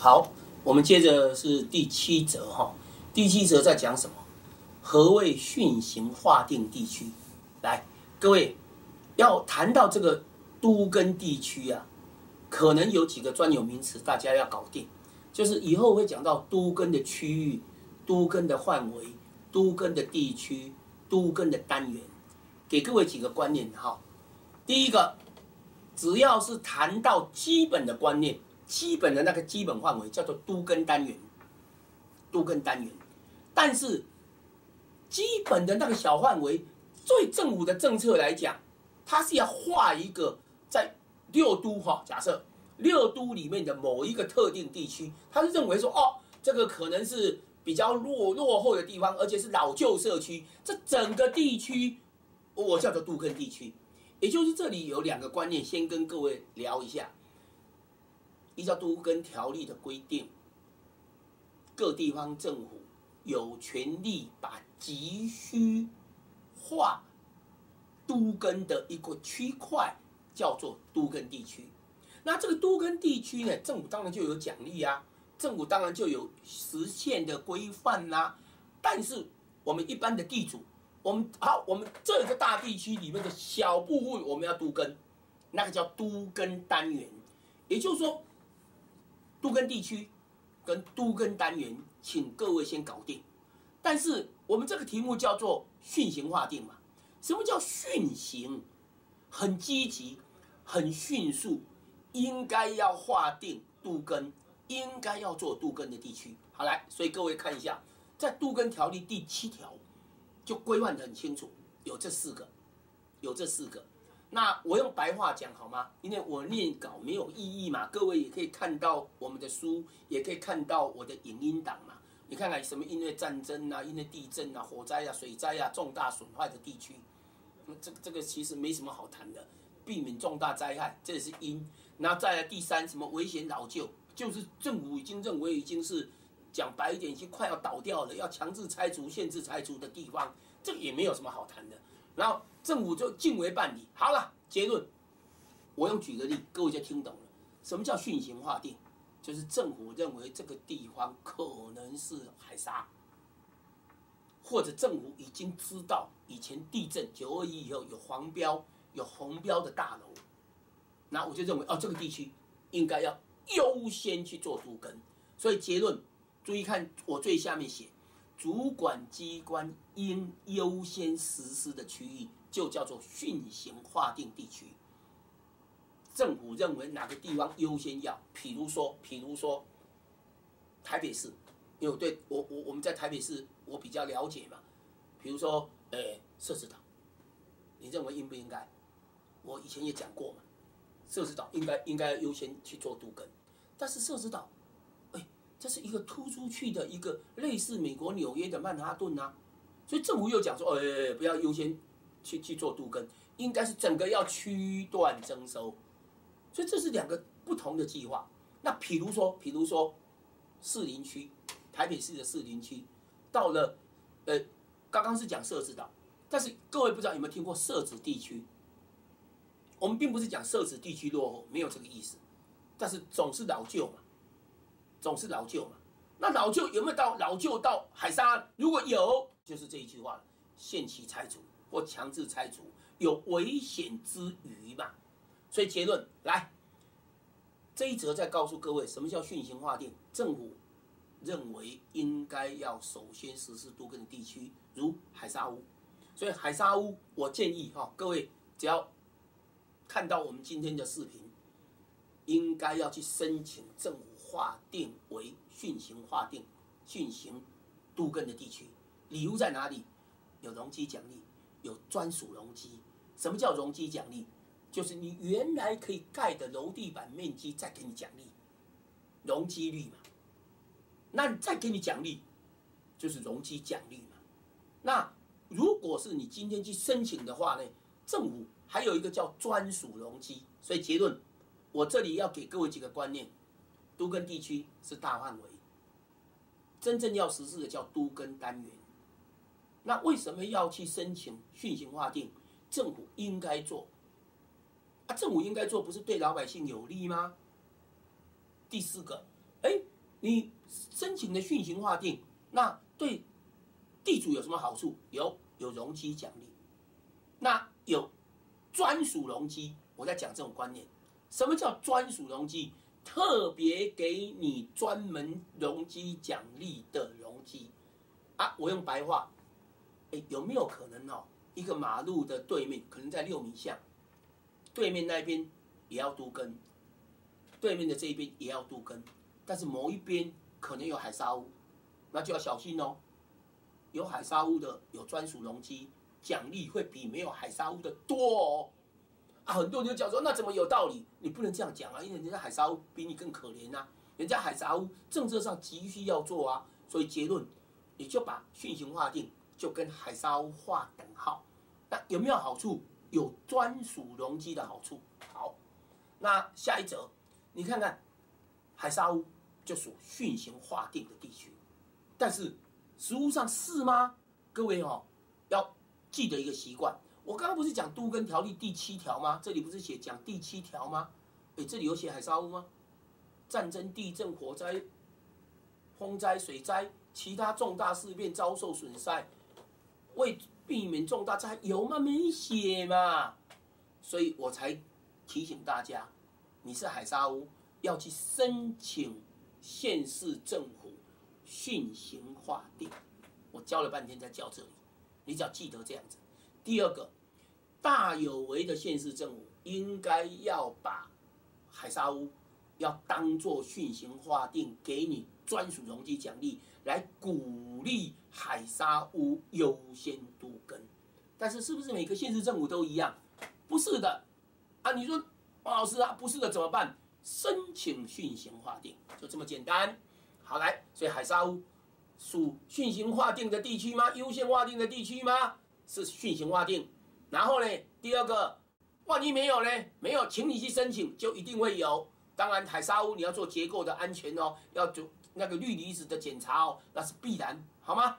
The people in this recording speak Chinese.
好，我们接着是第七则哈。第七则在讲什么？何谓训行划定地区？来，各位要谈到这个都跟地区啊，可能有几个专有名词，大家要搞定。就是以后会讲到都跟的区域、都跟的范围、都跟的地区、都跟的单元，给各位几个观念哈。第一个，只要是谈到基本的观念。基本的那个基本范围叫做都跟单元，都跟单元，但是基本的那个小范围，对政府的政策来讲，它是要画一个在六都哈，假设六都里面的某一个特定地区，他是认为说哦，这个可能是比较落落后的地方，而且是老旧社区，这整个地区我叫做都根地区，也就是这里有两个观念，先跟各位聊一下。依照都跟条例的规定，各地方政府有权利把急需划都跟的一个区块叫做都跟地区。那这个都跟地区呢，政府当然就有奖励啊，政府当然就有实现的规范啦。但是我们一般的地主，我们好，我们这个大地区里面的小部分我们要都跟，那个叫都跟单元，也就是说。都跟地区跟都跟单元，请各位先搞定。但是我们这个题目叫做训行划定嘛？什么叫训行？很积极，很迅速，应该要划定都跟，应该要做都跟的地区。好来，所以各位看一下，在都跟条例第七条就规范的很清楚，有这四个，有这四个。那我用白话讲好吗？因为我念稿没有意义嘛。各位也可以看到我们的书，也可以看到我的影音档嘛。你看看什么因为战争啊，因为地震啊、火灾啊、水灾啊，重大损坏的地区，那这个这个其实没什么好谈的，避免重大灾害，这是因。然后再来第三，什么危险老旧，就是政府已经认为已经是讲白一点，已经快要倒掉了，要强制拆除、限制拆除的地方，这个也没有什么好谈的。然后。政府就尽为办理。好了，结论，我用举个例，各位就听懂了。什么叫训行划定？就是政府认为这个地方可能是海沙，或者政府已经知道以前地震九二一以后有黄标、有红标的大楼，那我就认为哦，这个地区应该要优先去做足根。所以结论，注意看我最下面写，主管机关应优先实施的区域。就叫做训行划定地区，政府认为哪个地方优先要，譬如说，譬如说，台北市，因为对我我我们在台北市我比较了解嘛，比如说，诶，设置岛，你认为应不应该？我以前也讲过嘛，设置岛应该应该优先去做杜根，但是设置岛，这是一个突出去的一个类似美国纽约的曼哈顿呐，所以政府又讲说，哎，不要优先。去去做杜根，应该是整个要区段征收，所以这是两个不同的计划。那比如说，比如说，士林区，台北市的士林区，到了，呃，刚刚是讲设置岛，但是各位不知道有没有听过设置地区？我们并不是讲设置地区落后，没有这个意思，但是总是老旧嘛，总是老旧嘛。那老旧有没有到老旧到海沙？如果有，就是这一句话限期拆除。或强制拆除有危险之余嘛？所以结论来，这一则再告诉各位，什么叫训行划定？政府认为应该要首先实施多根地区，如海沙屋。所以海沙屋，我建议哈，各位只要看到我们今天的视频，应该要去申请政府划定为训行划定、汛行都根的地区。理由在哪里？有容积奖励。有专属容积，什么叫容积奖励？就是你原来可以盖的楼地板面积再给你奖励，容积率嘛。那再给你奖励，就是容积奖励嘛。那如果是你今天去申请的话呢，政府还有一个叫专属容积。所以结论，我这里要给各位几个观念：都跟地区是大范围，真正要实施的叫都跟单元。那为什么要去申请训行划定？政府应该做啊，政府应该做，不是对老百姓有利吗？第四个，哎，你申请的讯型划定，那对地主有什么好处？有有容积奖励，那有专属容积。我在讲这种观念，什么叫专属容积？特别给你专门容积奖励的容积啊！我用白话，哎，有没有可能哦？一个马路的对面，可能在六米巷，对面那边也要都根，对面的这一边也要都根，但是某一边可能有海沙屋，那就要小心哦。有海沙屋的有专属容积奖励，会比没有海沙屋的多哦。很多人就讲说，那怎么有道理？你不能这样讲啊，因为人家海沙屋比你更可怜呐，人家海沙屋政策上急需要做啊，所以结论，你就把训型划定，就跟海沙屋划等号。那有没有好处？有专属容积的好处。好，那下一则，你看看，海沙屋就属训型划定的地区，但是实物上是吗？各位哦，要记得一个习惯。我刚刚不是讲都根条例第七条吗？这里不是写讲第七条吗？哎，这里有写海沙屋吗？战争、地震、火灾、风灾、水灾，其他重大事变遭受损害，为避免重大灾，有吗？没写嘛？所以我才提醒大家，你是海沙屋，要去申请县市政府训行划定。我教了半天才教这里，你只要记得这样子。第二个。大有为的县市政府应该要把海沙屋要当做训行划定，给你专属容积奖励，来鼓励海沙屋优先都根。但是是不是每个县市政府都一样？不是的啊！你说王老师啊，不是的怎么办？申请训行划定就这么简单。好来，所以海沙屋属训行划定的地区吗？优先划定的地区吗？是训行划定。然后呢？第二个，万一没有呢？没有，请你去申请，就一定会有。当然，海沙屋你要做结构的安全哦，要做那个氯离子的检查哦，那是必然，好吗？